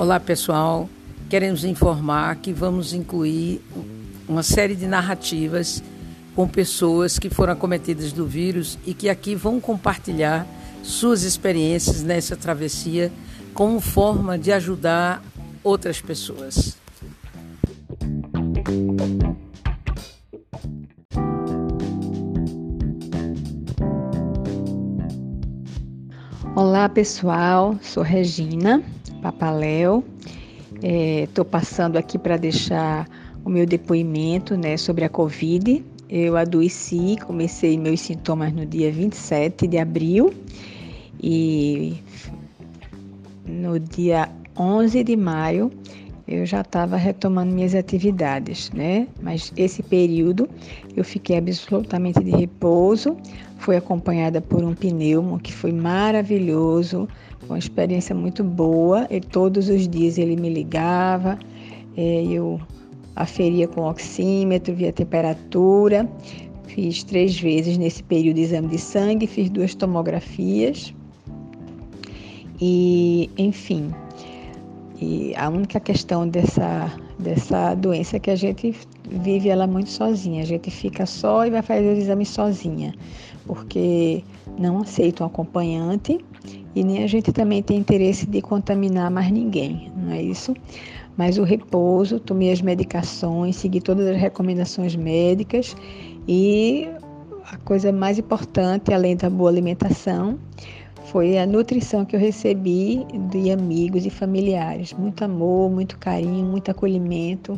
Olá pessoal, queremos informar que vamos incluir uma série de narrativas com pessoas que foram acometidas do vírus e que aqui vão compartilhar suas experiências nessa travessia como forma de ajudar outras pessoas. Olá pessoal, sou Regina Papaléu. Estou é, passando aqui para deixar o meu depoimento né, sobre a Covid. Eu adoeci, comecei meus sintomas no dia 27 de abril e no dia 11 de maio eu já estava retomando minhas atividades, né? Mas esse período eu fiquei absolutamente de repouso. Fui acompanhada por um pneumo que foi maravilhoso, uma experiência muito boa. E todos os dias ele me ligava, é, eu aferia com oxímetro, via temperatura. Fiz três vezes nesse período exame de sangue, fiz duas tomografias. E, enfim, e a única questão dessa, dessa doença é que a gente vive ela muito sozinha. A gente fica só e vai fazer os exames sozinha, porque não aceita um acompanhante e nem a gente também tem interesse de contaminar mais ninguém, não é isso? Mas o repouso, tomei as medicações, segui todas as recomendações médicas e a coisa mais importante, além da boa alimentação, foi a nutrição que eu recebi de amigos e familiares. Muito amor, muito carinho, muito acolhimento.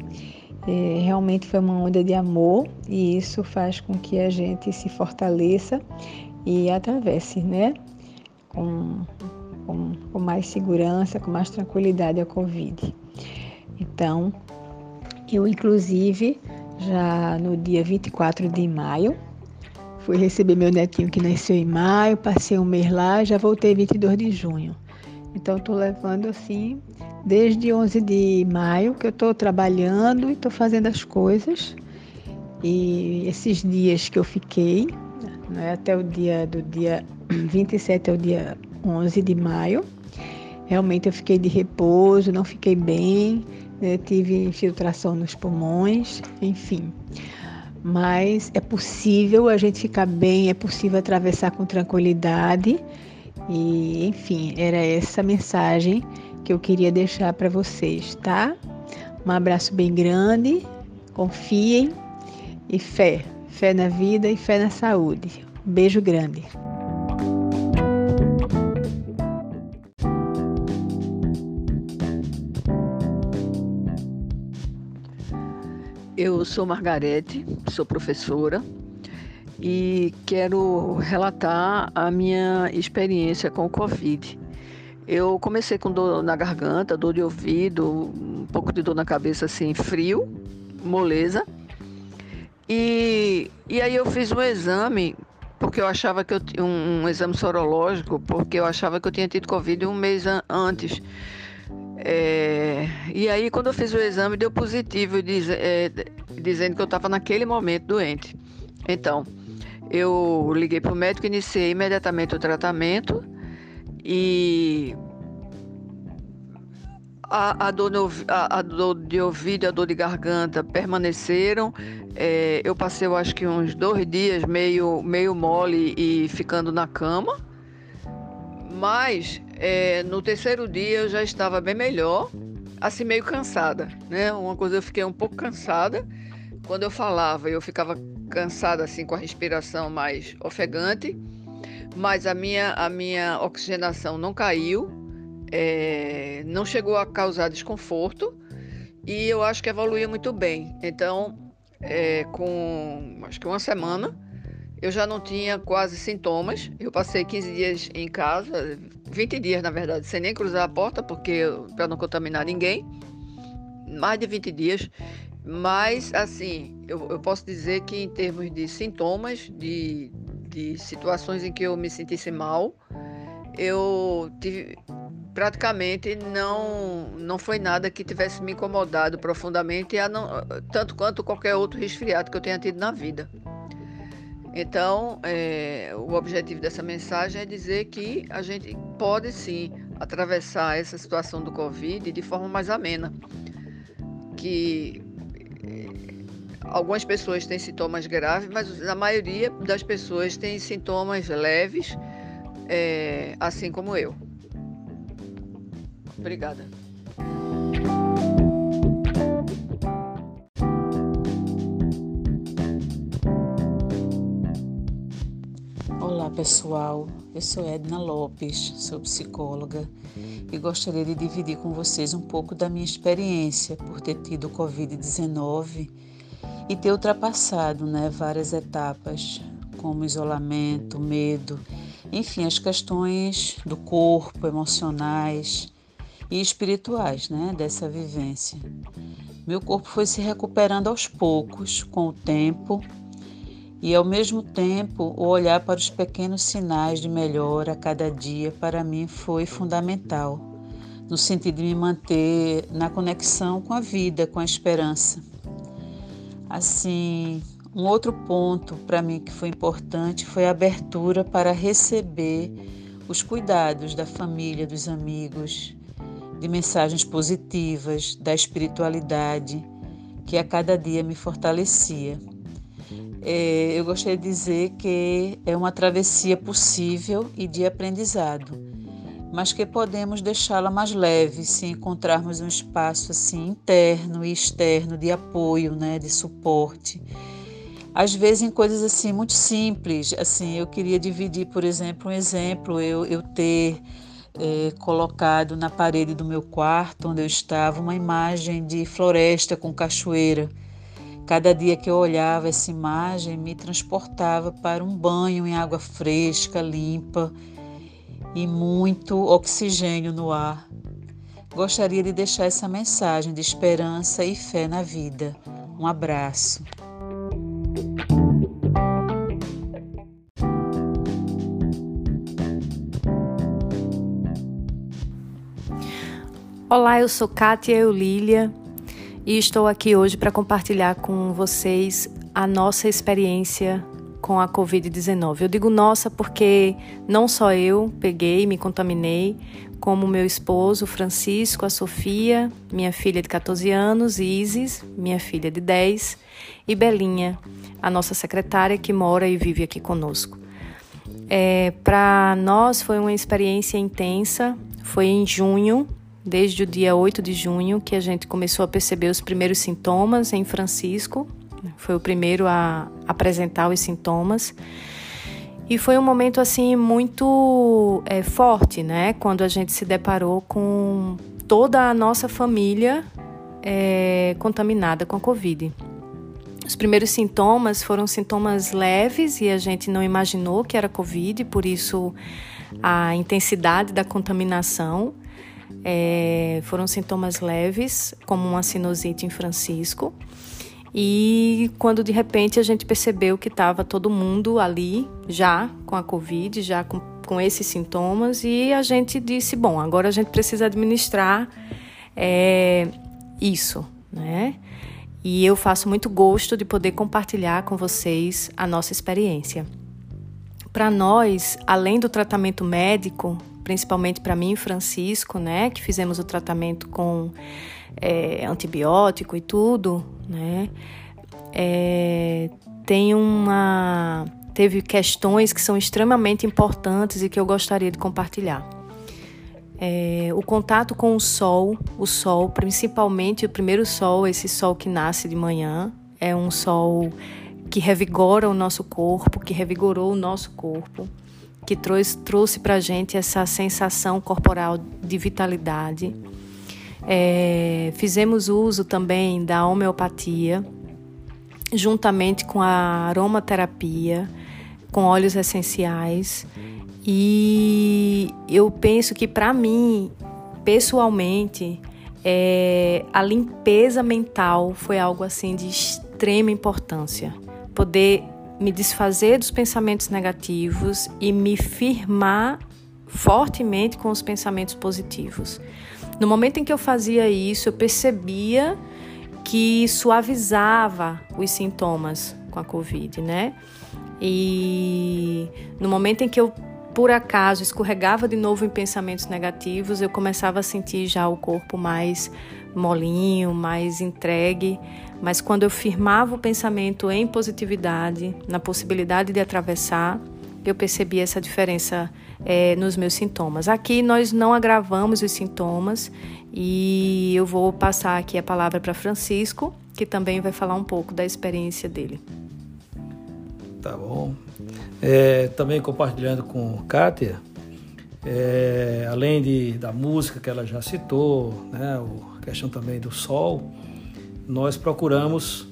É, realmente foi uma onda de amor e isso faz com que a gente se fortaleça e atravesse, né? Com, com, com mais segurança, com mais tranquilidade a Covid. Então, eu inclusive já no dia 24 de maio Fui receber meu netinho que nasceu em maio, passei um mês lá, já voltei 22 de junho. Então, estou levando assim, desde 11 de maio que eu estou trabalhando e estou fazendo as coisas. E esses dias que eu fiquei, né, até o dia do dia 27 ao dia 11 de maio, realmente eu fiquei de repouso, não fiquei bem, né, tive infiltração nos pulmões, enfim mas é possível a gente ficar bem, é possível atravessar com tranquilidade. E, enfim, era essa mensagem que eu queria deixar para vocês, tá? Um abraço bem grande, confiem e fé. Fé na vida e fé na saúde. Um beijo grande. Eu sou Margarete, sou professora e quero relatar a minha experiência com o Covid. Eu comecei com dor na garganta, dor de ouvido, um pouco de dor na cabeça, assim, frio, moleza. E, e aí eu fiz um exame, porque eu achava que eu um, um exame sorológico, porque eu achava que eu tinha tido Covid um mês an antes. É, e aí, quando eu fiz o exame, deu positivo, diz, é, dizendo que eu estava naquele momento doente. Então, eu liguei para o médico, iniciei imediatamente o tratamento e a, a, dor, no, a, a dor, de ouvido e a dor de garganta permaneceram. É, eu passei, eu acho que uns dois dias meio, meio mole e ficando na cama. Mas é, no terceiro dia eu já estava bem melhor, assim meio cansada, né? Uma coisa eu fiquei um pouco cansada. Quando eu falava, eu ficava cansada assim com a respiração mais ofegante, mas a minha a minha oxigenação não caiu, é, não chegou a causar desconforto e eu acho que evoluiu muito bem. Então, é, com acho que uma semana eu já não tinha quase sintomas. Eu passei 15 dias em casa, 20 dias na verdade, sem nem cruzar a porta, porque para não contaminar ninguém. Mais de 20 dias. Mas, assim, eu, eu posso dizer que em termos de sintomas, de, de situações em que eu me sentisse mal, eu tive, praticamente não, não foi nada que tivesse me incomodado profundamente, não, tanto quanto qualquer outro resfriado que eu tenha tido na vida. Então, é, o objetivo dessa mensagem é dizer que a gente pode sim atravessar essa situação do Covid de forma mais amena. Que eh, algumas pessoas têm sintomas graves, mas a maioria das pessoas tem sintomas leves, é, assim como eu. Obrigada. Pessoal, eu sou Edna Lopes, sou psicóloga e gostaria de dividir com vocês um pouco da minha experiência por ter tido Covid-19 e ter ultrapassado né, várias etapas, como isolamento, medo, enfim, as questões do corpo, emocionais e espirituais né, dessa vivência. Meu corpo foi se recuperando aos poucos, com o tempo e, ao mesmo tempo, o olhar para os pequenos sinais de melhora a cada dia para mim foi fundamental, no sentido de me manter na conexão com a vida, com a esperança. Assim, um outro ponto para mim que foi importante foi a abertura para receber os cuidados da família, dos amigos, de mensagens positivas, da espiritualidade que a cada dia me fortalecia é, eu gostaria de dizer que é uma travessia possível e de aprendizado, mas que podemos deixá-la mais leve se encontrarmos um espaço assim interno e externo de apoio, né, de suporte. Às vezes em coisas assim muito simples, assim eu queria dividir, por exemplo, um exemplo eu, eu ter é, colocado na parede do meu quarto onde eu estava uma imagem de floresta com cachoeira Cada dia que eu olhava essa imagem me transportava para um banho em água fresca, limpa e muito oxigênio no ar. Gostaria de deixar essa mensagem de esperança e fé na vida. Um abraço. Olá, eu sou Kátia Eulília e estou aqui hoje para compartilhar com vocês a nossa experiência com a Covid-19. Eu digo nossa porque não só eu peguei, me contaminei, como meu esposo Francisco, a Sofia, minha filha de 14 anos, Isis, minha filha de 10, e Belinha, a nossa secretária que mora e vive aqui conosco. É, para nós foi uma experiência intensa. Foi em junho desde o dia 8 de junho que a gente começou a perceber os primeiros sintomas em Francisco. Foi o primeiro a apresentar os sintomas. E foi um momento assim muito é, forte, né? Quando a gente se deparou com toda a nossa família é, contaminada com a Covid. Os primeiros sintomas foram sintomas leves e a gente não imaginou que era Covid, por isso a intensidade da contaminação. É, foram sintomas leves, como uma sinusite em Francisco. E quando de repente a gente percebeu que estava todo mundo ali já com a Covid, já com, com esses sintomas, e a gente disse: bom, agora a gente precisa administrar é, isso, né? E eu faço muito gosto de poder compartilhar com vocês a nossa experiência. Para nós, além do tratamento médico, principalmente para mim e Francisco, né, que fizemos o tratamento com é, antibiótico e tudo, né, é, tem uma teve questões que são extremamente importantes e que eu gostaria de compartilhar. É, o contato com o sol, o sol, principalmente o primeiro sol, esse sol que nasce de manhã, é um sol que revigora o nosso corpo, que revigorou o nosso corpo que trouxe, trouxe para a gente essa sensação corporal de vitalidade. É, fizemos uso também da homeopatia, juntamente com a aromaterapia, com óleos essenciais. E eu penso que para mim, pessoalmente, é, a limpeza mental foi algo assim de extrema importância. Poder me desfazer dos pensamentos negativos e me firmar fortemente com os pensamentos positivos. No momento em que eu fazia isso, eu percebia que suavizava os sintomas com a Covid, né? E no momento em que eu por acaso escorregava de novo em pensamentos negativos, eu começava a sentir já o corpo mais molinho, mais entregue. Mas quando eu firmava o pensamento em positividade, na possibilidade de atravessar, eu percebi essa diferença é, nos meus sintomas. Aqui nós não agravamos os sintomas e eu vou passar aqui a palavra para Francisco, que também vai falar um pouco da experiência dele. Tá bom. É, também compartilhando com Kátia, é, além de, da música que ela já citou, né, a questão também do sol, nós procuramos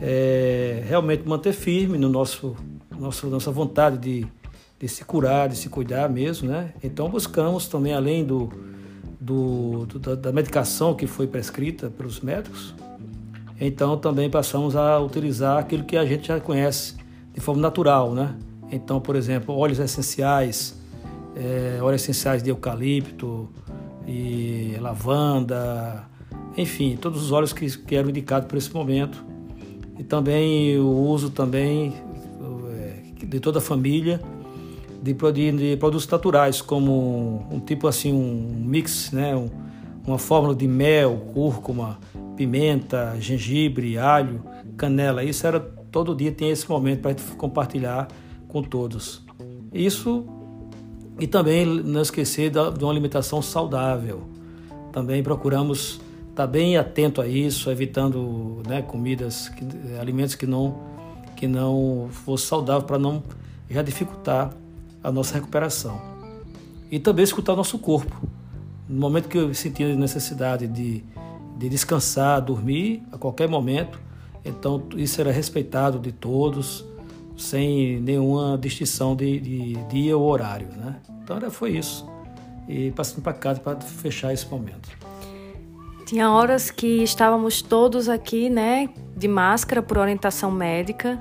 é, realmente manter firme no nosso, nosso nossa vontade de, de se curar, de se cuidar mesmo, né? Então buscamos também além do, do, do da medicação que foi prescrita pelos médicos, então também passamos a utilizar aquilo que a gente já conhece de forma natural, né? Então, por exemplo, óleos essenciais, é, óleos essenciais de eucalipto e lavanda, enfim, todos os óleos que, que eram indicados para esse momento. E também o uso também é, de toda a família de, de, produtos naturais, como um, tipo assim, um mix, né? Um, uma fórmula de mel, cúrcuma, pimenta, gengibre, alho, canela. Isso era todo dia tem esse momento para compartilhar com todos. Isso e também não esquecer de uma alimentação saudável. Também procuramos estar bem atento a isso, evitando né, comidas, alimentos que não que não fosse saudável para não já dificultar a nossa recuperação. E também escutar o nosso corpo. No momento que eu sentia necessidade de, de descansar, dormir a qualquer momento, então isso era respeitado de todos sem nenhuma distinção de, de dia ou horário, né? Então era, foi isso. E passando para casa para fechar esse momento. Tinha horas que estávamos todos aqui, né, de máscara por orientação médica.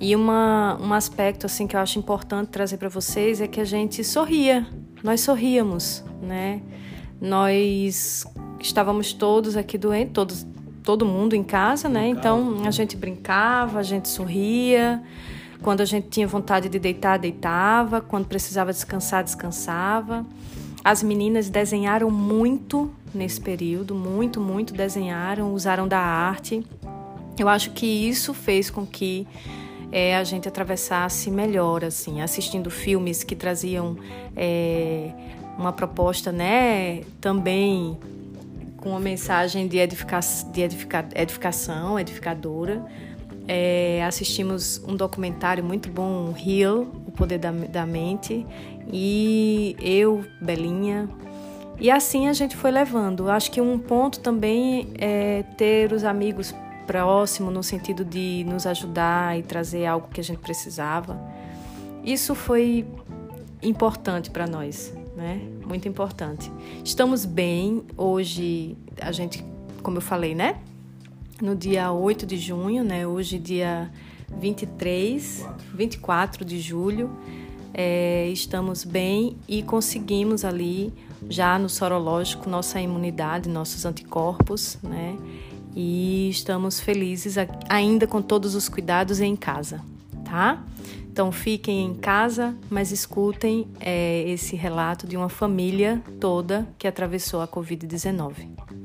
E uma, um aspecto assim que eu acho importante trazer para vocês é que a gente sorria. Nós sorríamos, né? Nós estávamos todos aqui doentes, todos, todo mundo em casa, né? Então a gente brincava, a gente sorria. Quando a gente tinha vontade de deitar, deitava. Quando precisava descansar, descansava. As meninas desenharam muito nesse período, muito, muito desenharam, usaram da arte. Eu acho que isso fez com que é, a gente atravessasse melhor, assim, assistindo filmes que traziam é, uma proposta, né, também com uma mensagem de, edifica de edifica edificação, edificadora, é, assistimos um documentário muito bom, Heal, O Poder da, da Mente, e eu, Belinha. E assim a gente foi levando. Acho que um ponto também é ter os amigos próximos, no sentido de nos ajudar e trazer algo que a gente precisava. Isso foi importante para nós, né? Muito importante. Estamos bem. Hoje a gente, como eu falei, né? no dia 8 de junho, né? Hoje, dia 23, 24 de julho. É, estamos bem e conseguimos ali, já no sorológico, nossa imunidade, nossos anticorpos, né? E estamos felizes ainda com todos os cuidados em casa, tá? Então fiquem em casa, mas escutem é, esse relato de uma família toda que atravessou a Covid-19.